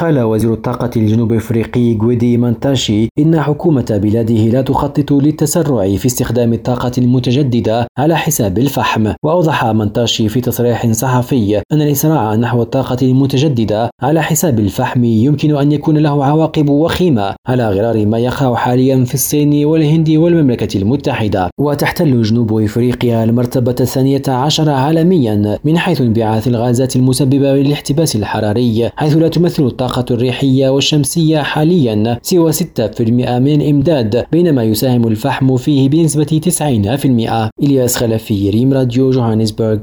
قال وزير الطاقة الجنوب إفريقي جويدي مانتاشي إن حكومة بلاده لا تخطط للتسرع في استخدام الطاقة المتجددة على حساب الفحم، وأوضح مانتاشي في تصريح صحفي أن الإسراع نحو الطاقة المتجددة على حساب الفحم يمكن أن يكون له عواقب وخيمة على غرار ما يقع حاليا في الصين والهند والمملكة المتحدة، وتحتل جنوب إفريقيا المرتبة الثانية عشر عالميا من حيث انبعاث الغازات المسببة للاحتباس الحراري، حيث لا تمثل الطاقة الريحية والشمسية حاليا سوى 6% من الإمداد بينما يساهم الفحم فيه بنسبة 90% إلياس خلفي ريم راديو جوهانسبرغ.